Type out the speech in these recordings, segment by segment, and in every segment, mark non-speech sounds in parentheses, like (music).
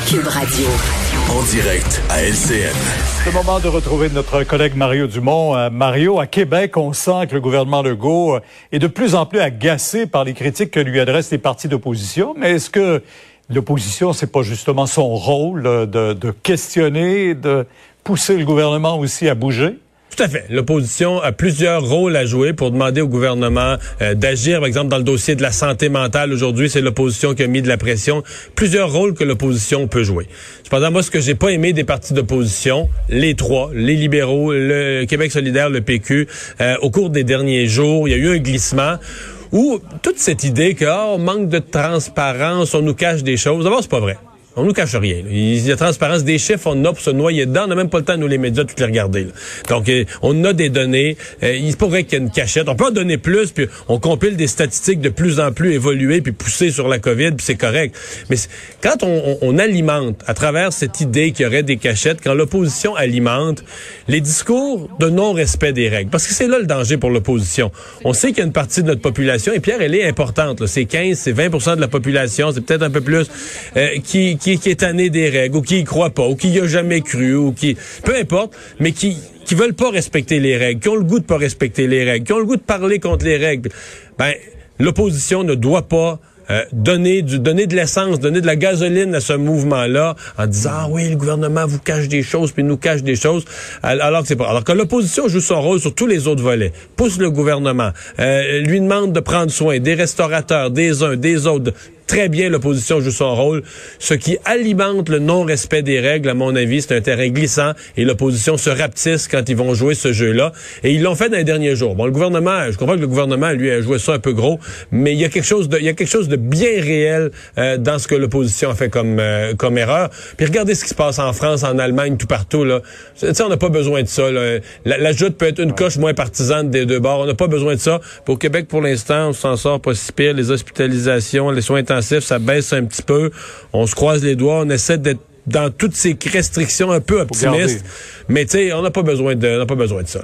Cube Radio. En direct à LCN. C'est le moment de retrouver notre collègue Mario Dumont. Euh, Mario, à Québec, on sent que le gouvernement Legault euh, est de plus en plus agacé par les critiques que lui adressent les partis d'opposition. Mais est-ce que l'opposition, c'est pas justement son rôle euh, de, de questionner, de pousser le gouvernement aussi à bouger? Tout à fait. L'opposition a plusieurs rôles à jouer pour demander au gouvernement euh, d'agir. Par exemple, dans le dossier de la santé mentale, aujourd'hui, c'est l'opposition qui a mis de la pression. Plusieurs rôles que l'opposition peut jouer. Cependant, moi, ce que j'ai pas aimé des partis d'opposition, les trois, les libéraux, le Québec solidaire, le PQ, euh, au cours des derniers jours, il y a eu un glissement où toute cette idée que oh, manque de transparence, on nous cache des choses. D'abord, c'est pas vrai. On nous cache rien. Il y a transparence des chiffres, on a pour se noyer dedans. On n'a même pas le temps, nous, les médias, de toutes les regarder. Donc, euh, on a des données. Euh, il pourrait qu'il y ait une cachette. On peut en donner plus, puis on compile des statistiques de plus en plus évoluées, puis poussées sur la COVID, puis c'est correct. Mais quand on, alimente, à travers cette idée qu'il y aurait des cachettes, quand l'opposition alimente les discours de non-respect des règles, parce que c'est là le danger pour l'opposition. On sait qu'il y a une partie de notre population, et Pierre, elle est importante. C'est 15, c'est 20% de la population, c'est peut-être un peu plus, euh, qui, est tanné des règles, ou qui y croit pas, ou qui y a jamais cru, ou qui, peu importe, mais qui, qui veulent pas respecter les règles, qui ont le goût de pas respecter les règles, qui ont le goût de parler contre les règles. Ben, l'opposition ne doit pas euh, donner du donner de l'essence, donner de la gasoline à ce mouvement-là en disant ah oui le gouvernement vous cache des choses puis nous cache des choses alors que c'est pas alors que l'opposition joue son rôle sur tous les autres volets pousse le gouvernement euh, lui demande de prendre soin des restaurateurs des uns des autres très bien l'opposition joue son rôle. Ce qui alimente le non-respect des règles, à mon avis, c'est un terrain glissant et l'opposition se rapetisse quand ils vont jouer ce jeu-là. Et ils l'ont fait dans les derniers jours. Bon, le gouvernement, je comprends que le gouvernement, lui, a joué ça un peu gros, mais il y a quelque chose de, il y a quelque chose de bien réel euh, dans ce que l'opposition a fait comme, euh, comme erreur. Puis regardez ce qui se passe en France, en Allemagne, tout partout, là. Tu on n'a pas besoin de ça, La, la joute peut être une coche moins partisane des deux bords. On n'a pas besoin de ça. Pour Québec, pour l'instant, on s'en sort pas si pire. Les hospitalisations, les soins ça baisse un petit peu. On se croise les doigts, on essaie d'être dans toutes ces restrictions un peu optimistes. Mais tu sais, on n'a pas besoin de, on pas besoin de ça.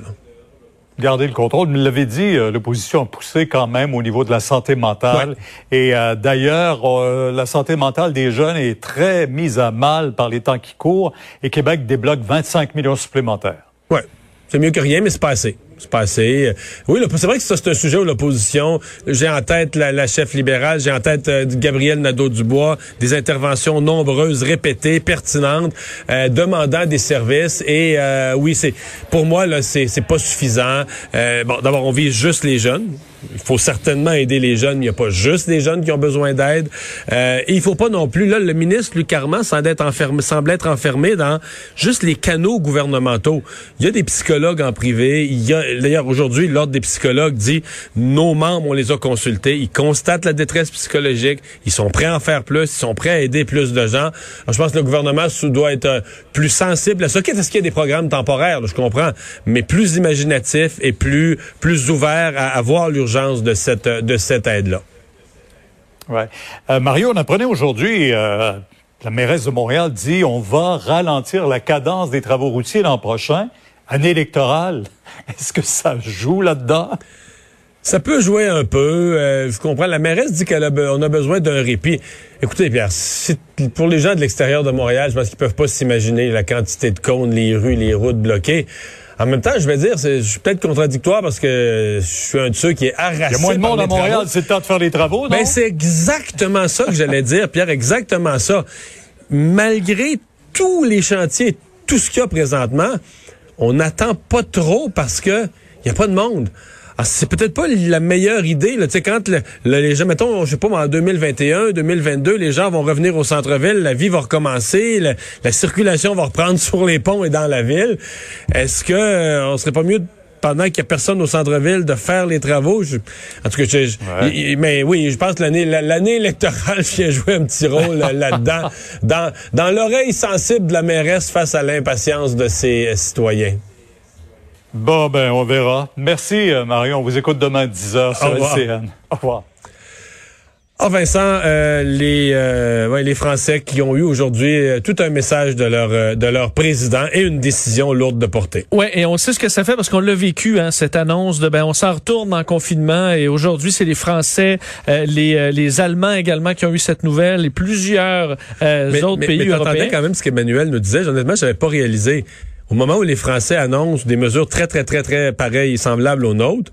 Garder le contrôle. Vous l'avez dit, euh, l'opposition a poussé quand même au niveau de la santé mentale. Et euh, d'ailleurs, euh, la santé mentale des jeunes est très mise à mal par les temps qui courent. Et Québec débloque 25 millions supplémentaires. Ouais, c'est mieux que rien, mais c'est pas assez passé. Oui, c'est vrai que c'est un sujet où l'opposition, j'ai en tête la, chef libérale, j'ai en tête euh, Gabriel Nadeau-Dubois, des interventions nombreuses, répétées, pertinentes, euh, demandant des services. Et euh, oui, c'est pour moi, là, c'est pas suffisant. bon, d'abord, on vise juste les jeunes il faut certainement aider les jeunes. Il n'y a pas juste les jeunes qui ont besoin d'aide. Euh, et il faut pas non plus. Là, le ministre Luc Carman semble être enfermé, semble être enfermé dans juste les canaux gouvernementaux. Il y a des psychologues en privé. Il y a d'ailleurs aujourd'hui l'ordre des psychologues dit nos membres on les a consultés. Ils constatent la détresse psychologique. Ils sont prêts à en faire plus. Ils sont prêts à aider plus de gens. Alors, je pense que le gouvernement doit être euh, plus sensible à ça. Qu'est-ce qu'il y a des programmes temporaires Je comprends, mais plus imaginatif et plus plus ouvert à, à voir l'urgence de cette, de cette aide-là. Ouais. Euh, Mario, on apprenait aujourd'hui, euh, la mairesse de Montréal dit on va ralentir la cadence des travaux routiers l'an prochain, année électorale. (laughs) Est-ce que ça joue là-dedans? Ça peut jouer un peu. Euh, je comprends. La mairesse dit qu'on a, a besoin d'un répit. Écoutez, Pierre, pour les gens de l'extérieur de Montréal, je pense qu'ils peuvent pas s'imaginer la quantité de cônes, les rues, les routes bloquées. En même temps, je vais dire, je suis peut-être contradictoire parce que je suis un de ceux qui est harassé. Il y a moins de monde à Montréal, c'est le temps de faire les travaux, non? Ben, c'est exactement ça que j'allais dire, Pierre, exactement ça. Malgré tous les chantiers, tout ce qu'il y a présentement, on n'attend pas trop parce que il y a pas de monde. Ah, c'est peut-être pas la meilleure idée. Là. Tu sais, quand les gens, mettons, je sais pas, en 2021, 2022, les gens vont revenir au centre-ville, la vie va recommencer, la, circulation va reprendre (laughs) sur les ponts et dans la ville. Est-ce que euh, on serait pas mieux pendant qu'il n'y a personne au centre-ville de faire les travaux. Je, en tout cas, je, je, mais oui, je pense que l'année l'année électorale (laughs) vient jouer un petit rôle là-dedans, (laughs) dans, dans l'oreille sensible de la mairesse face à l'impatience de ses euh, citoyens. Bon, ben, on verra. Merci, euh, Marion. On vous écoute demain à 10h sur LCN. Au revoir. Ah Vincent, euh, les euh, ouais, les Français qui ont eu aujourd'hui euh, tout un message de leur euh, de leur président et une décision lourde de portée. Ouais, et on sait ce que ça fait parce qu'on l'a vécu hein, cette annonce de ben on s'en retourne en confinement et aujourd'hui c'est les Français, les les Allemands également qui ont eu cette nouvelle et plusieurs mais, autres mais, pays mais européens. quand même ce qu'Emmanuel nous disait. Honnêtement, j'avais pas réalisé au moment où les Français annoncent des mesures très très très très pareilles et semblables aux nôtres.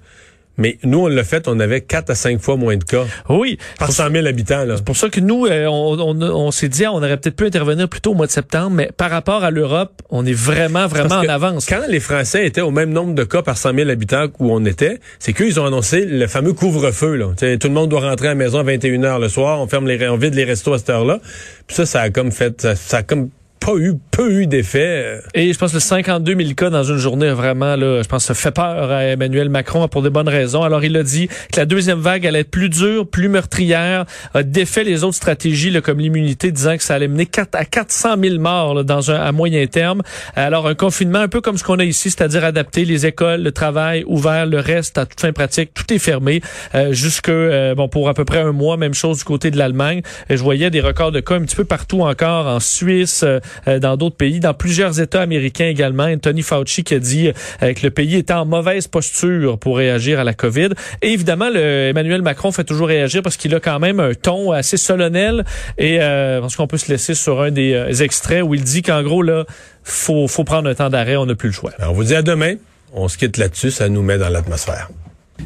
Mais nous, on l'a fait, on avait 4 à 5 fois moins de cas. Oui. Par 100 000 habitants. C'est pour ça que nous, euh, on, on, on s'est dit, ah, on aurait peut-être pu intervenir plus tôt au mois de septembre, mais par rapport à l'Europe, on est vraiment, vraiment en avance. Quand les Français étaient au même nombre de cas par 100 000 habitants où on était, c'est qu'ils ont annoncé le fameux couvre-feu. Là. tout le monde doit rentrer à la maison à 21 h le soir, on ferme les, on vide les restos à cette heure-là. Puis ça, ça a comme fait, ça, ça a comme pas eu, peu eu d'effet. Et je pense que 52 000 cas dans une journée, vraiment, là, je pense ça fait peur à Emmanuel Macron pour des bonnes raisons. Alors, il a dit que la deuxième vague allait être plus dure, plus meurtrière, a défait les autres stratégies, là, comme l'immunité, disant que ça allait mener 4 à 400 000 morts là, dans un, à moyen terme. Alors, un confinement un peu comme ce qu'on a ici, c'est-à-dire adapter les écoles, le travail ouvert, le reste à toute fin pratique, tout est fermé euh, jusque, euh, bon, pour à peu près un mois, même chose du côté de l'Allemagne. Je voyais des records de cas un petit peu partout encore, en Suisse, euh, euh, dans d'autres pays, dans plusieurs États américains également. Anthony Fauci qui a dit euh, que le pays était en mauvaise posture pour réagir à la COVID. Et évidemment, le, Emmanuel Macron fait toujours réagir parce qu'il a quand même un ton assez solennel. Et euh, pense qu'on peut se laisser sur un des euh, extraits où il dit qu'en gros, là, faut, faut prendre un temps d'arrêt, on n'a plus le choix. Alors, on vous dit à demain. On se quitte là-dessus, ça nous met dans l'atmosphère.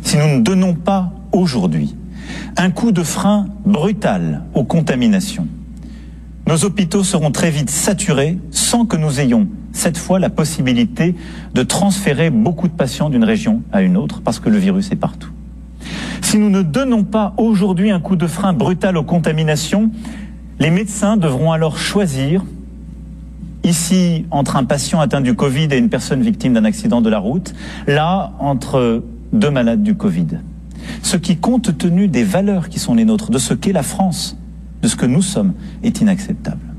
Si nous ne donnons pas aujourd'hui un coup de frein brutal aux contaminations, nos hôpitaux seront très vite saturés sans que nous ayons cette fois la possibilité de transférer beaucoup de patients d'une région à une autre parce que le virus est partout. Si nous ne donnons pas aujourd'hui un coup de frein brutal aux contaminations, les médecins devront alors choisir ici entre un patient atteint du Covid et une personne victime d'un accident de la route, là entre deux malades du Covid. Ce qui, compte tenu des valeurs qui sont les nôtres, de ce qu'est la France, de ce que nous sommes est inacceptable.